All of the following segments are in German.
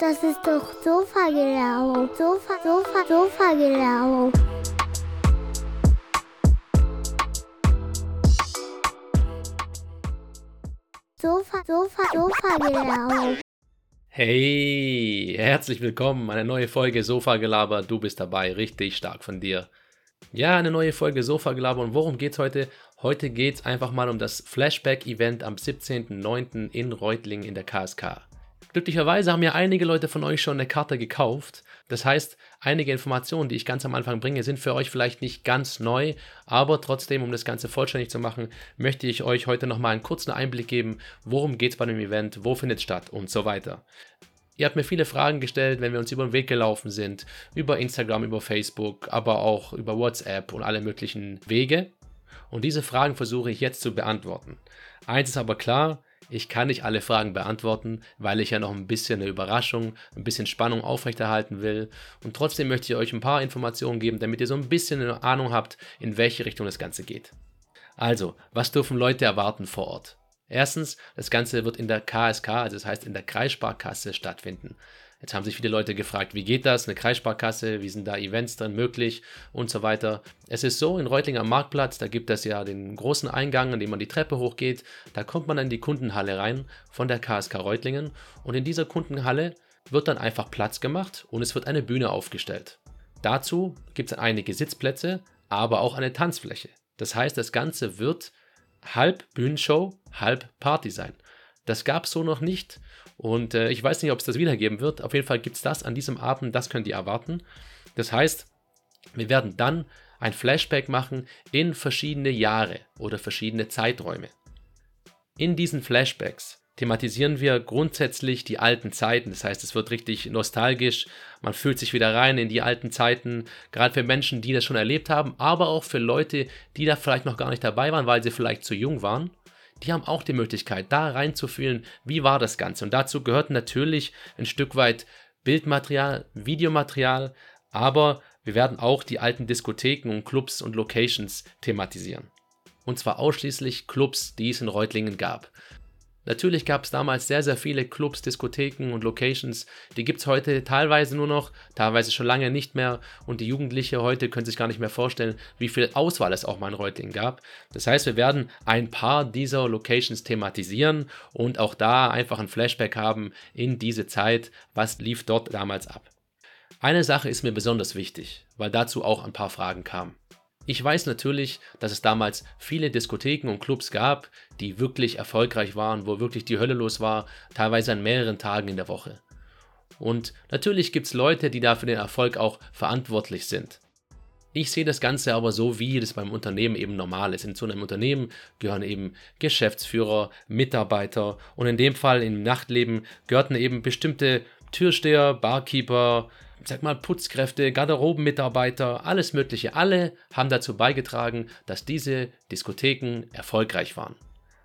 Das ist doch Sofa-Gelaber. Sofa, Sofa, Sofa-Gelaber. Sofa, Sofa, Sofa-Gelaber. Hey, herzlich willkommen, eine neue Folge Sofa-Gelaber. Du bist dabei, richtig stark von dir. Ja, eine neue Folge Sofa-Gelaber. Und worum geht's heute? Heute geht's einfach mal um das Flashback-Event am 17.09. in Reutlingen in der KSK. Glücklicherweise haben ja einige Leute von euch schon eine Karte gekauft. Das heißt, einige Informationen, die ich ganz am Anfang bringe, sind für euch vielleicht nicht ganz neu, aber trotzdem, um das Ganze vollständig zu machen, möchte ich euch heute nochmal einen kurzen Einblick geben, worum geht es bei dem Event, wo findet es statt und so weiter. Ihr habt mir viele Fragen gestellt, wenn wir uns über den Weg gelaufen sind, über Instagram, über Facebook, aber auch über WhatsApp und alle möglichen Wege. Und diese Fragen versuche ich jetzt zu beantworten. Eins ist aber klar, ich kann nicht alle Fragen beantworten, weil ich ja noch ein bisschen eine Überraschung, ein bisschen Spannung aufrechterhalten will. Und trotzdem möchte ich euch ein paar Informationen geben, damit ihr so ein bisschen eine Ahnung habt, in welche Richtung das Ganze geht. Also, was dürfen Leute erwarten vor Ort? Erstens, das Ganze wird in der KSK, also das heißt in der Kreissparkasse stattfinden. Jetzt haben sich viele Leute gefragt, wie geht das, eine Kreissparkasse, wie sind da Events drin möglich und so weiter. Es ist so, in Reutlinger Marktplatz, da gibt es ja den großen Eingang, an dem man die Treppe hochgeht, da kommt man in die Kundenhalle rein von der KSK Reutlingen und in dieser Kundenhalle wird dann einfach Platz gemacht und es wird eine Bühne aufgestellt. Dazu gibt es einige Sitzplätze, aber auch eine Tanzfläche. Das heißt, das Ganze wird halb Bühnenshow, halb Party sein. Das gab es so noch nicht und äh, ich weiß nicht, ob es das wiedergeben wird. Auf jeden Fall gibt es das an diesem Abend, das könnt ihr erwarten. Das heißt, wir werden dann ein Flashback machen in verschiedene Jahre oder verschiedene Zeiträume. In diesen Flashbacks thematisieren wir grundsätzlich die alten Zeiten. Das heißt, es wird richtig nostalgisch. Man fühlt sich wieder rein in die alten Zeiten. Gerade für Menschen, die das schon erlebt haben, aber auch für Leute, die da vielleicht noch gar nicht dabei waren, weil sie vielleicht zu jung waren die haben auch die Möglichkeit, da reinzufühlen, wie war das Ganze. Und dazu gehört natürlich ein Stück weit Bildmaterial, Videomaterial, aber wir werden auch die alten Diskotheken und Clubs und Locations thematisieren. Und zwar ausschließlich Clubs, die es in Reutlingen gab. Natürlich gab es damals sehr, sehr viele Clubs, Diskotheken und Locations. Die gibt es heute teilweise nur noch, teilweise schon lange nicht mehr. Und die Jugendliche heute können sich gar nicht mehr vorstellen, wie viel Auswahl es auch mal in Reutlingen gab. Das heißt, wir werden ein paar dieser Locations thematisieren und auch da einfach ein Flashback haben in diese Zeit. Was lief dort damals ab? Eine Sache ist mir besonders wichtig, weil dazu auch ein paar Fragen kamen. Ich weiß natürlich, dass es damals viele Diskotheken und Clubs gab, die wirklich erfolgreich waren, wo wirklich die Hölle los war, teilweise an mehreren Tagen in der Woche. Und natürlich gibt es Leute, die da für den Erfolg auch verantwortlich sind. Ich sehe das Ganze aber so, wie das beim Unternehmen eben normal ist. In so einem Unternehmen gehören eben Geschäftsführer, Mitarbeiter und in dem Fall im Nachtleben gehörten eben bestimmte Türsteher, Barkeeper, sag mal, Putzkräfte, Garderobenmitarbeiter, alles Mögliche. Alle haben dazu beigetragen, dass diese Diskotheken erfolgreich waren.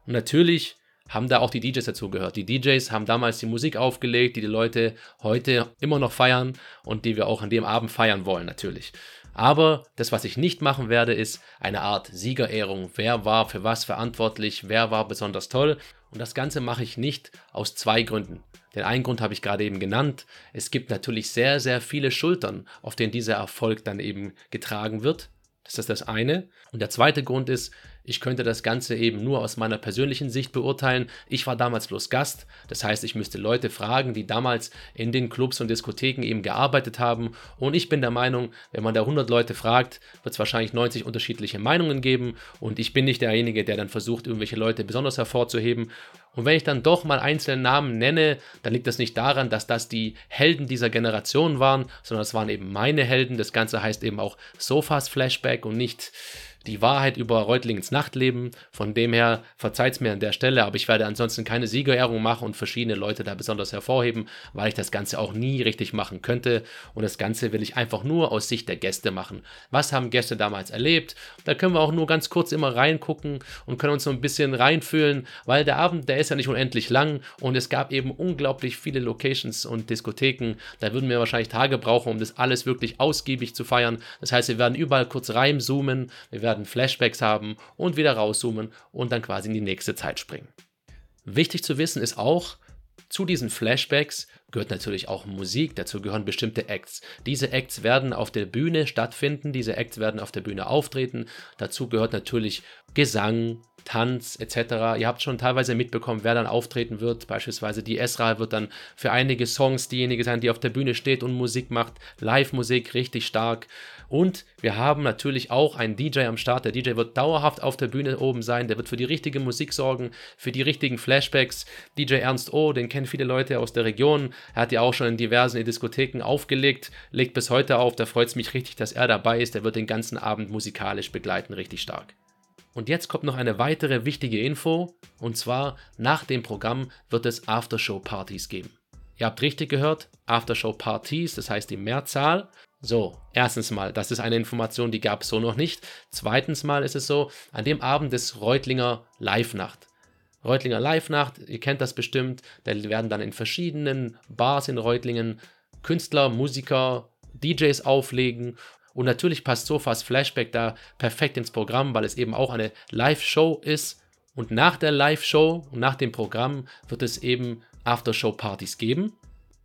Und natürlich haben da auch die DJs dazu gehört. Die DJs haben damals die Musik aufgelegt, die die Leute heute immer noch feiern und die wir auch an dem Abend feiern wollen, natürlich. Aber das, was ich nicht machen werde, ist eine Art Siegerehrung. Wer war für was verantwortlich? Wer war besonders toll? Und das Ganze mache ich nicht aus zwei Gründen. Den einen Grund habe ich gerade eben genannt. Es gibt natürlich sehr, sehr viele Schultern, auf denen dieser Erfolg dann eben getragen wird. Das ist das eine. Und der zweite Grund ist, ich könnte das Ganze eben nur aus meiner persönlichen Sicht beurteilen. Ich war damals bloß Gast. Das heißt, ich müsste Leute fragen, die damals in den Clubs und Diskotheken eben gearbeitet haben. Und ich bin der Meinung, wenn man da 100 Leute fragt, wird es wahrscheinlich 90 unterschiedliche Meinungen geben. Und ich bin nicht derjenige, der dann versucht, irgendwelche Leute besonders hervorzuheben. Und wenn ich dann doch mal einzelne Namen nenne, dann liegt das nicht daran, dass das die Helden dieser Generation waren, sondern es waren eben meine Helden. Das Ganze heißt eben auch Sofas Flashback und nicht die Wahrheit über Reutlingens Nachtleben. Von dem her verzeiht es mir an der Stelle, aber ich werde ansonsten keine Siegerehrung machen und verschiedene Leute da besonders hervorheben, weil ich das Ganze auch nie richtig machen könnte. Und das Ganze will ich einfach nur aus Sicht der Gäste machen. Was haben Gäste damals erlebt? Da können wir auch nur ganz kurz immer reingucken und können uns so ein bisschen reinfühlen, weil der Abend, der ist ja nicht unendlich lang und es gab eben unglaublich viele Locations und Diskotheken. Da würden wir wahrscheinlich Tage brauchen, um das alles wirklich ausgiebig zu feiern. Das heißt, wir werden überall kurz reinzoomen, wir werden werden Flashbacks haben und wieder rauszoomen und dann quasi in die nächste Zeit springen. Wichtig zu wissen ist auch, Zu diesen Flashbacks gehört natürlich auch Musik, dazu gehören bestimmte Acts. Diese Acts werden auf der Bühne stattfinden, diese Acts werden auf der Bühne auftreten. Dazu gehört natürlich Gesang, Tanz etc. Ihr habt schon teilweise mitbekommen, wer dann auftreten wird. Beispielsweise die Esra wird dann für einige Songs diejenige sein, die auf der Bühne steht und Musik macht. Live-Musik, richtig stark. Und wir haben natürlich auch einen DJ am Start. Der DJ wird dauerhaft auf der Bühne oben sein. Der wird für die richtige Musik sorgen, für die richtigen Flashbacks. DJ Ernst O, den kennen viele Leute aus der Region. Er hat ja auch schon in diversen Diskotheken aufgelegt, legt bis heute auf. Da freut es mich richtig, dass er dabei ist. Der wird den ganzen Abend musikalisch begleiten, richtig stark. Und jetzt kommt noch eine weitere wichtige Info, und zwar nach dem Programm wird es Aftershow-Partys geben. Ihr habt richtig gehört, Aftershow-Partys, das heißt die Mehrzahl. So, erstens mal, das ist eine Information, die gab es so noch nicht. Zweitens mal ist es so, an dem Abend ist Reutlinger Live-Nacht. Reutlinger Live-Nacht, ihr kennt das bestimmt, da werden dann in verschiedenen Bars in Reutlingen Künstler, Musiker, DJs auflegen und natürlich passt Sofas Flashback da perfekt ins Programm, weil es eben auch eine Live-Show ist. Und nach der Live-Show und nach dem Programm wird es eben Aftershow-Partys geben.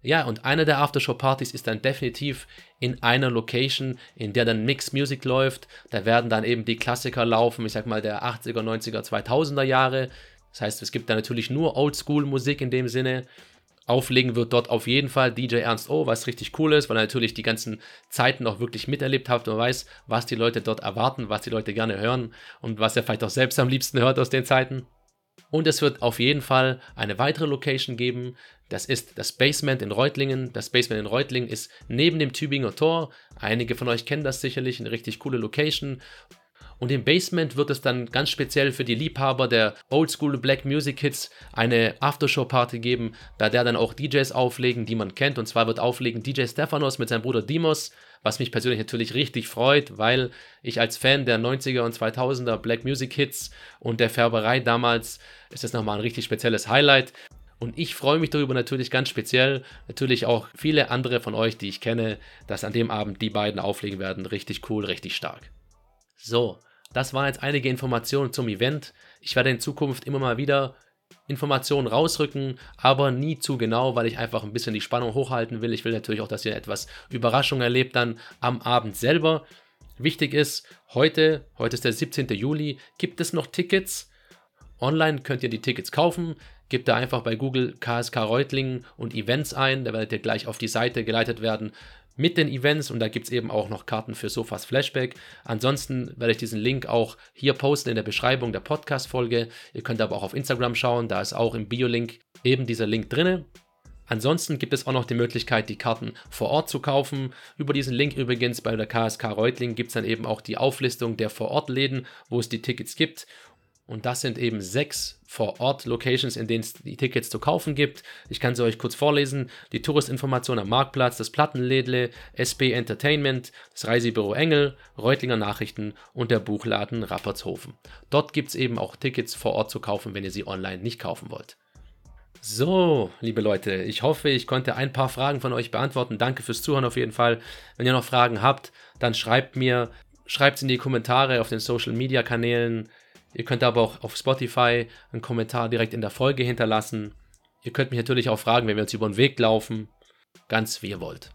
Ja, und eine der Aftershow-Partys ist dann definitiv in einer Location, in der dann Mixed Music läuft. Da werden dann eben die Klassiker laufen, ich sag mal der 80er, 90er, 2000er Jahre. Das heißt, es gibt da natürlich nur Oldschool-Musik in dem Sinne. Auflegen wird dort auf jeden Fall DJ Ernst O, was richtig cool ist, weil er natürlich die ganzen Zeiten auch wirklich miterlebt hat und weiß, was die Leute dort erwarten, was die Leute gerne hören und was er vielleicht auch selbst am liebsten hört aus den Zeiten. Und es wird auf jeden Fall eine weitere Location geben. Das ist das Basement in Reutlingen. Das Basement in Reutlingen ist neben dem Tübinger Tor. Einige von euch kennen das sicherlich, eine richtig coole Location. Und im Basement wird es dann ganz speziell für die Liebhaber der Oldschool Black Music Hits eine Aftershow-Party geben, bei der dann auch DJs auflegen, die man kennt. Und zwar wird auflegen DJ Stephanos mit seinem Bruder Dimos, was mich persönlich natürlich richtig freut, weil ich als Fan der 90er und 2000er Black Music Hits und der Färberei damals ist das nochmal ein richtig spezielles Highlight. Und ich freue mich darüber natürlich ganz speziell. Natürlich auch viele andere von euch, die ich kenne, dass an dem Abend die beiden auflegen werden. Richtig cool, richtig stark. So, das waren jetzt einige Informationen zum Event. Ich werde in Zukunft immer mal wieder Informationen rausrücken, aber nie zu genau, weil ich einfach ein bisschen die Spannung hochhalten will. Ich will natürlich auch, dass ihr etwas Überraschung erlebt dann am Abend selber. Wichtig ist, heute, heute ist der 17. Juli, gibt es noch Tickets. Online könnt ihr die Tickets kaufen. Gebt da einfach bei Google KSK Reutlingen und Events ein. Da werdet ihr gleich auf die Seite geleitet werden mit den Events und da gibt es eben auch noch Karten für Sofas Flashback. Ansonsten werde ich diesen Link auch hier posten in der Beschreibung der Podcast-Folge. Ihr könnt aber auch auf Instagram schauen, da ist auch im Bio-Link eben dieser Link drin. Ansonsten gibt es auch noch die Möglichkeit, die Karten vor Ort zu kaufen. Über diesen Link übrigens bei der KSK Reutling gibt es dann eben auch die Auflistung der Vor-Ort-Läden, wo es die Tickets gibt. Und das sind eben sechs Vor-Ort-Locations, in denen es die Tickets zu kaufen gibt. Ich kann sie euch kurz vorlesen. Die Touristinformation am Marktplatz, das Plattenlädle, SB Entertainment, das Reisebüro Engel, Reutlinger Nachrichten und der Buchladen Rappertshofen. Dort gibt es eben auch Tickets vor Ort zu kaufen, wenn ihr sie online nicht kaufen wollt. So, liebe Leute, ich hoffe, ich konnte ein paar Fragen von euch beantworten. Danke fürs Zuhören auf jeden Fall. Wenn ihr noch Fragen habt, dann schreibt mir, schreibt es in die Kommentare auf den Social Media Kanälen. Ihr könnt aber auch auf Spotify einen Kommentar direkt in der Folge hinterlassen. Ihr könnt mich natürlich auch fragen, wenn wir uns über den Weg laufen. Ganz wie ihr wollt.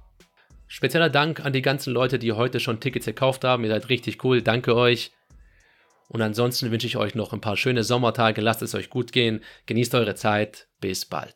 Spezieller Dank an die ganzen Leute, die heute schon Tickets gekauft haben. Ihr seid richtig cool. Danke euch. Und ansonsten wünsche ich euch noch ein paar schöne Sommertage. Lasst es euch gut gehen. Genießt eure Zeit. Bis bald.